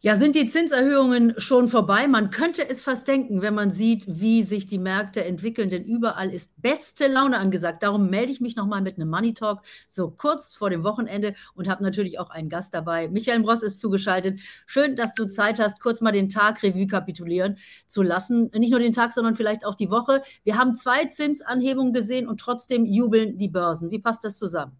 Ja, sind die Zinserhöhungen schon vorbei? Man könnte es fast denken, wenn man sieht, wie sich die Märkte entwickeln, denn überall ist beste Laune angesagt. Darum melde ich mich nochmal mit einem Money Talk so kurz vor dem Wochenende und habe natürlich auch einen Gast dabei. Michael Bross ist zugeschaltet. Schön, dass du Zeit hast, kurz mal den Tag Revue kapitulieren zu lassen. Nicht nur den Tag, sondern vielleicht auch die Woche. Wir haben zwei Zinsanhebungen gesehen und trotzdem jubeln die Börsen. Wie passt das zusammen?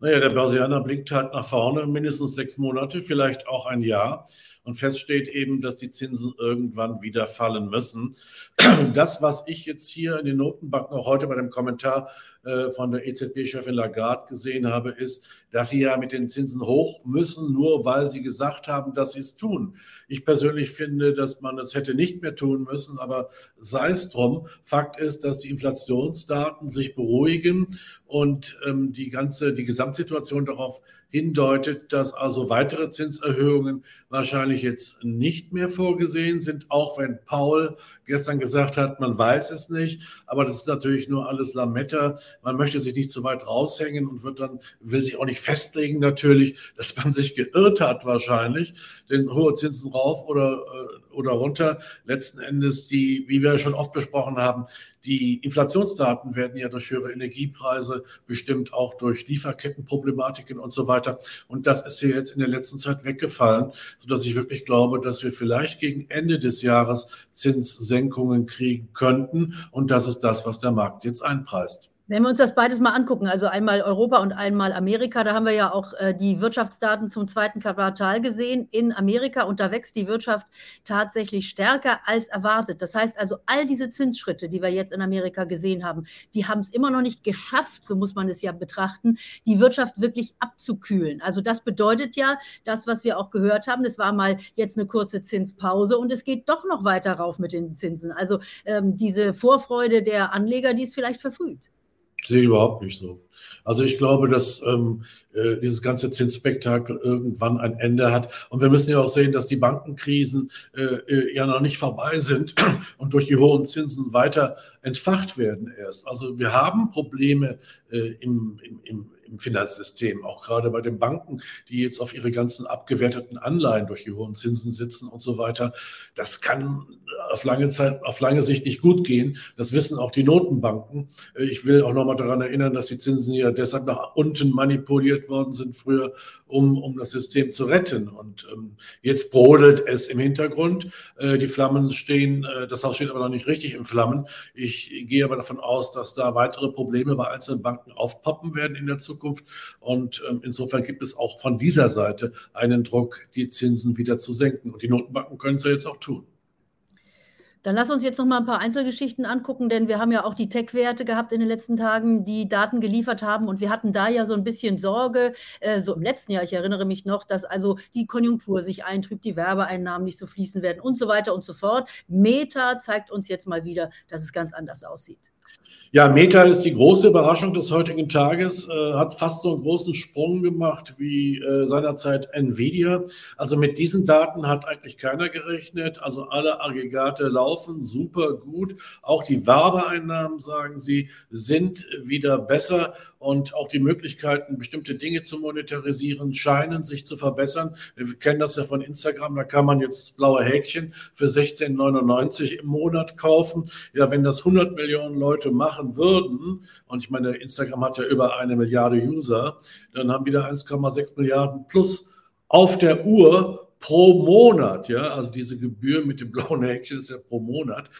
Naja, der Börsianer blickt halt nach vorne, mindestens sechs Monate, vielleicht auch ein Jahr. Und fest steht eben, dass die Zinsen irgendwann wieder fallen müssen. Das, was ich jetzt hier in den Notenbanken auch heute bei dem Kommentar äh, von der EZB-Chefin Lagarde gesehen habe, ist, dass sie ja mit den Zinsen hoch müssen, nur weil sie gesagt haben, dass sie es tun. Ich persönlich finde, dass man es hätte nicht mehr tun müssen, aber sei es drum. Fakt ist, dass die Inflationsdaten sich beruhigen und ähm, die ganze, die Gesamtsituation darauf hindeutet, dass also weitere Zinserhöhungen wahrscheinlich jetzt nicht mehr vorgesehen sind, auch wenn Paul gestern gesagt hat, man weiß es nicht, aber das ist natürlich nur alles Lametta. Man möchte sich nicht zu weit raushängen und wird dann, will sich auch nicht festlegen natürlich, dass man sich geirrt hat wahrscheinlich, denn hohe Zinsen rauf oder, äh, oder runter. Letzten Endes die, wie wir schon oft besprochen haben, die Inflationsdaten werden ja durch höhere Energiepreise bestimmt, auch durch Lieferkettenproblematiken und so weiter. Und das ist hier jetzt in der letzten Zeit weggefallen, sodass ich wirklich glaube, dass wir vielleicht gegen Ende des Jahres Zinssenkungen kriegen könnten. Und das ist das, was der Markt jetzt einpreist. Wenn wir uns das beides mal angucken, also einmal Europa und einmal Amerika, da haben wir ja auch äh, die Wirtschaftsdaten zum zweiten Quartal gesehen. In Amerika wächst die Wirtschaft tatsächlich stärker als erwartet. Das heißt also, all diese Zinsschritte, die wir jetzt in Amerika gesehen haben, die haben es immer noch nicht geschafft, so muss man es ja betrachten, die Wirtschaft wirklich abzukühlen. Also das bedeutet ja, das, was wir auch gehört haben, das war mal jetzt eine kurze Zinspause und es geht doch noch weiter rauf mit den Zinsen. Also ähm, diese Vorfreude der Anleger, die ist vielleicht verfrüht. Sehe ich überhaupt nicht so. Also ich glaube, dass ähm, äh, dieses ganze Zinsspektakel irgendwann ein Ende hat. Und wir müssen ja auch sehen, dass die Bankenkrisen äh, äh ja noch nicht vorbei sind und durch die hohen Zinsen weiter entfacht werden erst. Also wir haben Probleme äh, im, im, im im Finanzsystem, auch gerade bei den Banken, die jetzt auf ihre ganzen abgewerteten Anleihen durch die hohen Zinsen sitzen und so weiter. Das kann auf lange Zeit, auf lange Sicht nicht gut gehen. Das wissen auch die Notenbanken. Ich will auch nochmal daran erinnern, dass die Zinsen ja deshalb nach unten manipuliert worden sind früher, um, um das System zu retten. Und ähm, jetzt brodelt es im Hintergrund. Äh, die Flammen stehen, äh, das Haus steht aber noch nicht richtig in Flammen. Ich gehe aber davon aus, dass da weitere Probleme bei einzelnen Banken aufpoppen werden in der Zukunft. Zukunft. Und ähm, insofern gibt es auch von dieser Seite einen Druck, die Zinsen wieder zu senken. Und die Notenbanken können es ja jetzt auch tun. Dann lass uns jetzt noch mal ein paar Einzelgeschichten angucken, denn wir haben ja auch die Tech-Werte gehabt in den letzten Tagen, die Daten geliefert haben. Und wir hatten da ja so ein bisschen Sorge, äh, so im letzten Jahr, ich erinnere mich noch, dass also die Konjunktur sich eintrübt, die Werbeeinnahmen nicht so fließen werden und so weiter und so fort. Meta zeigt uns jetzt mal wieder, dass es ganz anders aussieht. Ja, Meta ist die große Überraschung des heutigen Tages, äh, hat fast so einen großen Sprung gemacht wie äh, seinerzeit Nvidia. Also mit diesen Daten hat eigentlich keiner gerechnet. Also alle Aggregate laufen super gut. Auch die Werbeeinnahmen, sagen sie, sind wieder besser und auch die Möglichkeiten, bestimmte Dinge zu monetarisieren, scheinen sich zu verbessern. Wir kennen das ja von Instagram, da kann man jetzt blaue Häkchen für 16,99 im Monat kaufen. Ja, wenn das 100 Millionen Leute machen würden, und ich meine, Instagram hat ja über eine Milliarde User, dann haben wieder 1,6 Milliarden plus auf der Uhr pro Monat, ja, also diese Gebühr mit dem blauen Häkchen ist ja pro Monat.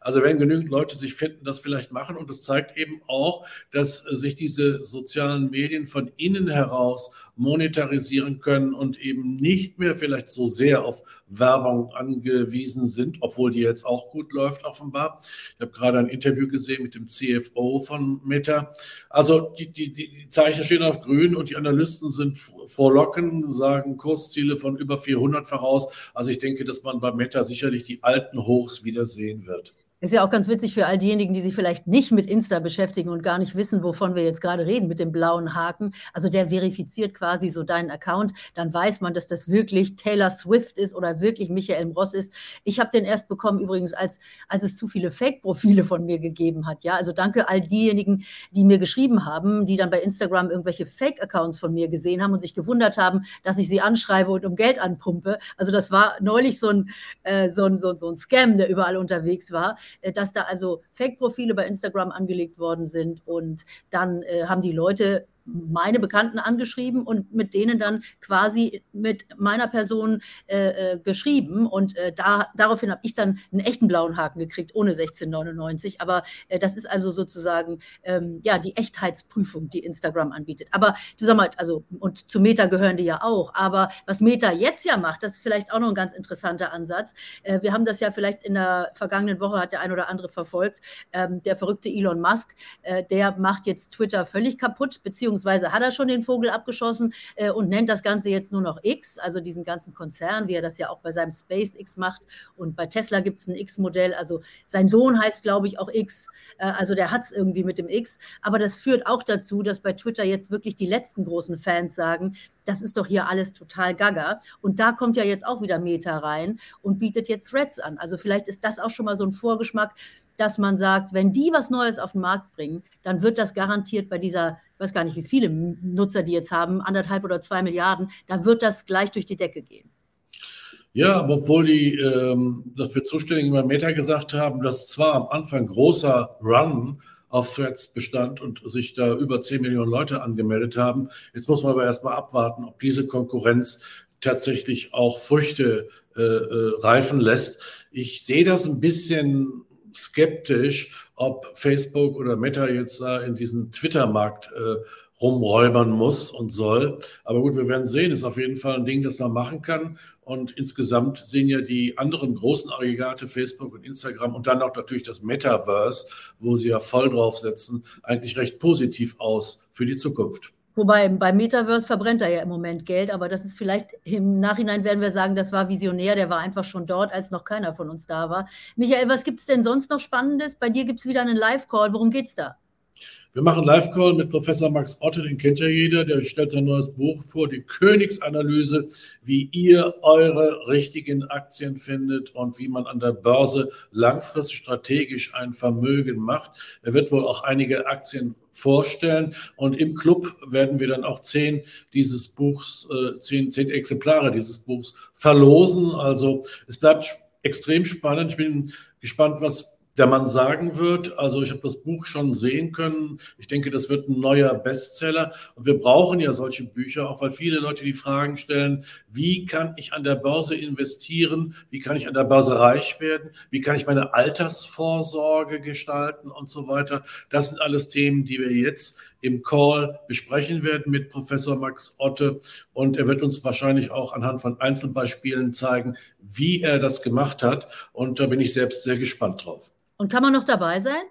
Also wenn genügend Leute sich finden, das vielleicht machen und es zeigt eben auch, dass sich diese sozialen Medien von innen heraus monetarisieren können und eben nicht mehr vielleicht so sehr auf Werbung angewiesen sind, obwohl die jetzt auch gut läuft offenbar. Ich habe gerade ein Interview gesehen mit dem CFO von Meta. Also die, die, die Zeichen stehen auf grün und die Analysten sind frohlocken, sagen Kursziele von über 400 voraus. Also ich denke, dass man bei Meta sicherlich die alten Hochs wieder sehen wird. Ist ja auch ganz witzig für all diejenigen, die sich vielleicht nicht mit Insta beschäftigen und gar nicht wissen, wovon wir jetzt gerade reden mit dem blauen Haken. Also der verifiziert quasi so deinen Account. Dann weiß man, dass das wirklich Taylor Swift ist oder wirklich Michael Ross ist. Ich habe den erst bekommen übrigens, als, als es zu viele Fake-Profile von mir gegeben hat. Ja, also danke all diejenigen, die mir geschrieben haben, die dann bei Instagram irgendwelche Fake-Accounts von mir gesehen haben und sich gewundert haben, dass ich sie anschreibe und um Geld anpumpe. Also das war neulich so ein, äh, so ein, so, so ein Scam, der überall unterwegs war, dass da also Fake-Profile bei Instagram angelegt worden sind und dann äh, haben die Leute meine Bekannten angeschrieben und mit denen dann quasi mit meiner Person äh, äh, geschrieben. Und äh, da, daraufhin habe ich dann einen echten blauen Haken gekriegt, ohne 1699. Aber äh, das ist also sozusagen ähm, ja die Echtheitsprüfung, die Instagram anbietet. Aber du sag mal, also, und zu Meta gehören die ja auch. Aber was Meta jetzt ja macht, das ist vielleicht auch noch ein ganz interessanter Ansatz. Äh, wir haben das ja vielleicht in der vergangenen Woche, hat der ein oder andere verfolgt, ähm, der verrückte Elon Musk, äh, der macht jetzt Twitter völlig kaputt, beziehungsweise beziehungsweise hat er schon den Vogel abgeschossen äh, und nennt das Ganze jetzt nur noch X, also diesen ganzen Konzern, wie er das ja auch bei seinem SpaceX macht. Und bei Tesla gibt es ein X-Modell, also sein Sohn heißt, glaube ich, auch X, äh, also der hat es irgendwie mit dem X. Aber das führt auch dazu, dass bei Twitter jetzt wirklich die letzten großen Fans sagen, das ist doch hier alles total gaga. Und da kommt ja jetzt auch wieder Meta rein und bietet jetzt Threads an. Also vielleicht ist das auch schon mal so ein Vorgeschmack, dass man sagt, wenn die was Neues auf den Markt bringen, dann wird das garantiert bei dieser, ich weiß gar nicht, wie viele Nutzer die jetzt haben, anderthalb oder zwei Milliarden, da wird das gleich durch die Decke gehen. Ja, aber obwohl die ähm, dafür Zuständigen bei Meta gesagt haben, dass zwar am Anfang großer Run auf Threads bestand und sich da über 10 Millionen Leute angemeldet haben. Jetzt muss man aber erstmal abwarten, ob diese Konkurrenz tatsächlich auch Früchte äh, äh, reifen lässt. Ich sehe das ein bisschen skeptisch, ob Facebook oder Meta jetzt da in diesen Twitter-Markt äh, rumräubern muss und soll. Aber gut, wir werden sehen. Ist auf jeden Fall ein Ding, das man machen kann. Und insgesamt sehen ja die anderen großen Aggregate, Facebook und Instagram und dann auch natürlich das Metaverse, wo sie ja voll draufsetzen, eigentlich recht positiv aus für die Zukunft. Wobei beim Metaverse verbrennt er ja im Moment Geld, aber das ist vielleicht im Nachhinein werden wir sagen, das war visionär, der war einfach schon dort, als noch keiner von uns da war. Michael, was gibt es denn sonst noch Spannendes? Bei dir gibt es wieder einen Live-Call. Worum geht's da? Wir machen Live-Call mit Professor Max Otte, den kennt ja jeder, der stellt sein neues Buch vor, die Königsanalyse, wie ihr eure richtigen Aktien findet und wie man an der Börse langfristig strategisch ein Vermögen macht. Er wird wohl auch einige Aktien vorstellen und im Club werden wir dann auch zehn dieses Buchs, äh, zehn, zehn Exemplare dieses Buchs verlosen. Also es bleibt extrem spannend. Ich bin gespannt, was der Mann sagen wird. Also ich habe das Buch schon sehen können. Ich denke, das wird ein neuer Bestseller. Und wir brauchen ja solche Bücher, auch weil viele Leute die Fragen stellen, wie kann ich an der Börse investieren? Wie kann ich an der Börse reich werden? Wie kann ich meine Altersvorsorge gestalten und so weiter? Das sind alles Themen, die wir jetzt im Call besprechen werden mit Professor Max Otte. Und er wird uns wahrscheinlich auch anhand von Einzelbeispielen zeigen, wie er das gemacht hat. Und da bin ich selbst sehr gespannt drauf. Und kann man noch dabei sein?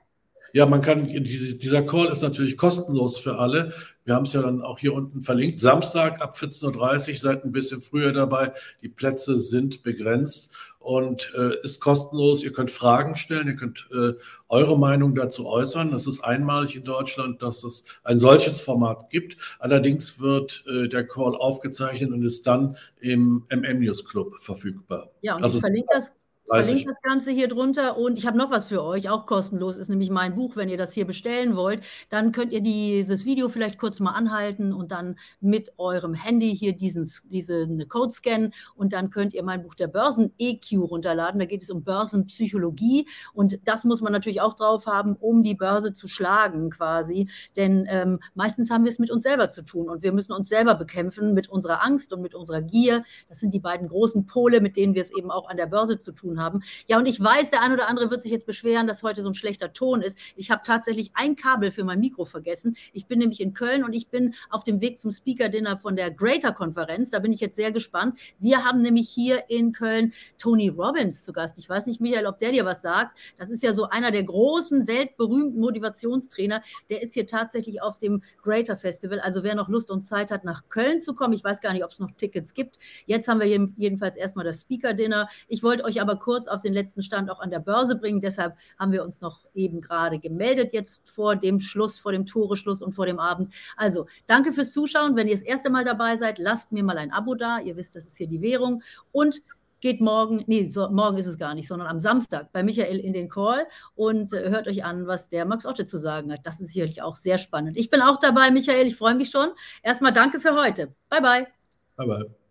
Ja, man kann, dieser Call ist natürlich kostenlos für alle. Wir haben es ja dann auch hier unten verlinkt. Samstag ab 14.30 Uhr seid ein bisschen früher dabei. Die Plätze sind begrenzt und äh, ist kostenlos. Ihr könnt Fragen stellen, ihr könnt äh, eure Meinung dazu äußern. Das ist einmalig in Deutschland, dass es ein solches Format gibt. Allerdings wird äh, der Call aufgezeichnet und ist dann im MM News Club verfügbar. Ja, und also, ich verlinke das Verlinke das Ganze hier drunter und ich habe noch was für euch, auch kostenlos, ist nämlich mein Buch. Wenn ihr das hier bestellen wollt, dann könnt ihr dieses Video vielleicht kurz mal anhalten und dann mit eurem Handy hier diesen, diesen Code scannen und dann könnt ihr mein Buch der Börsen-EQ runterladen. Da geht es um Börsenpsychologie und das muss man natürlich auch drauf haben, um die Börse zu schlagen quasi. Denn ähm, meistens haben wir es mit uns selber zu tun und wir müssen uns selber bekämpfen mit unserer Angst und mit unserer Gier. Das sind die beiden großen Pole, mit denen wir es eben auch an der Börse zu tun haben. Ja, und ich weiß, der ein oder andere wird sich jetzt beschweren, dass heute so ein schlechter Ton ist. Ich habe tatsächlich ein Kabel für mein Mikro vergessen. Ich bin nämlich in Köln und ich bin auf dem Weg zum Speaker-Dinner von der Greater-Konferenz. Da bin ich jetzt sehr gespannt. Wir haben nämlich hier in Köln Tony Robbins zu Gast. Ich weiß nicht, Michael, ob der dir was sagt. Das ist ja so einer der großen, weltberühmten Motivationstrainer. Der ist hier tatsächlich auf dem Greater Festival. Also wer noch Lust und Zeit hat, nach Köln zu kommen, ich weiß gar nicht, ob es noch Tickets gibt. Jetzt haben wir jedenfalls erstmal das Speaker-Dinner. Ich wollte euch aber kurz auf den letzten Stand auch an der Börse bringen. Deshalb haben wir uns noch eben gerade gemeldet, jetzt vor dem Schluss, vor dem Toreschluss und vor dem Abend. Also danke fürs Zuschauen. Wenn ihr das erste Mal dabei seid, lasst mir mal ein Abo da. Ihr wisst, das ist hier die Währung. Und geht morgen, nee, so, morgen ist es gar nicht, sondern am Samstag bei Michael in den Call und äh, hört euch an, was der Max Otte zu sagen hat. Das ist sicherlich auch sehr spannend. Ich bin auch dabei, Michael, ich freue mich schon. Erstmal danke für heute. Bye, bye. Bye, bye.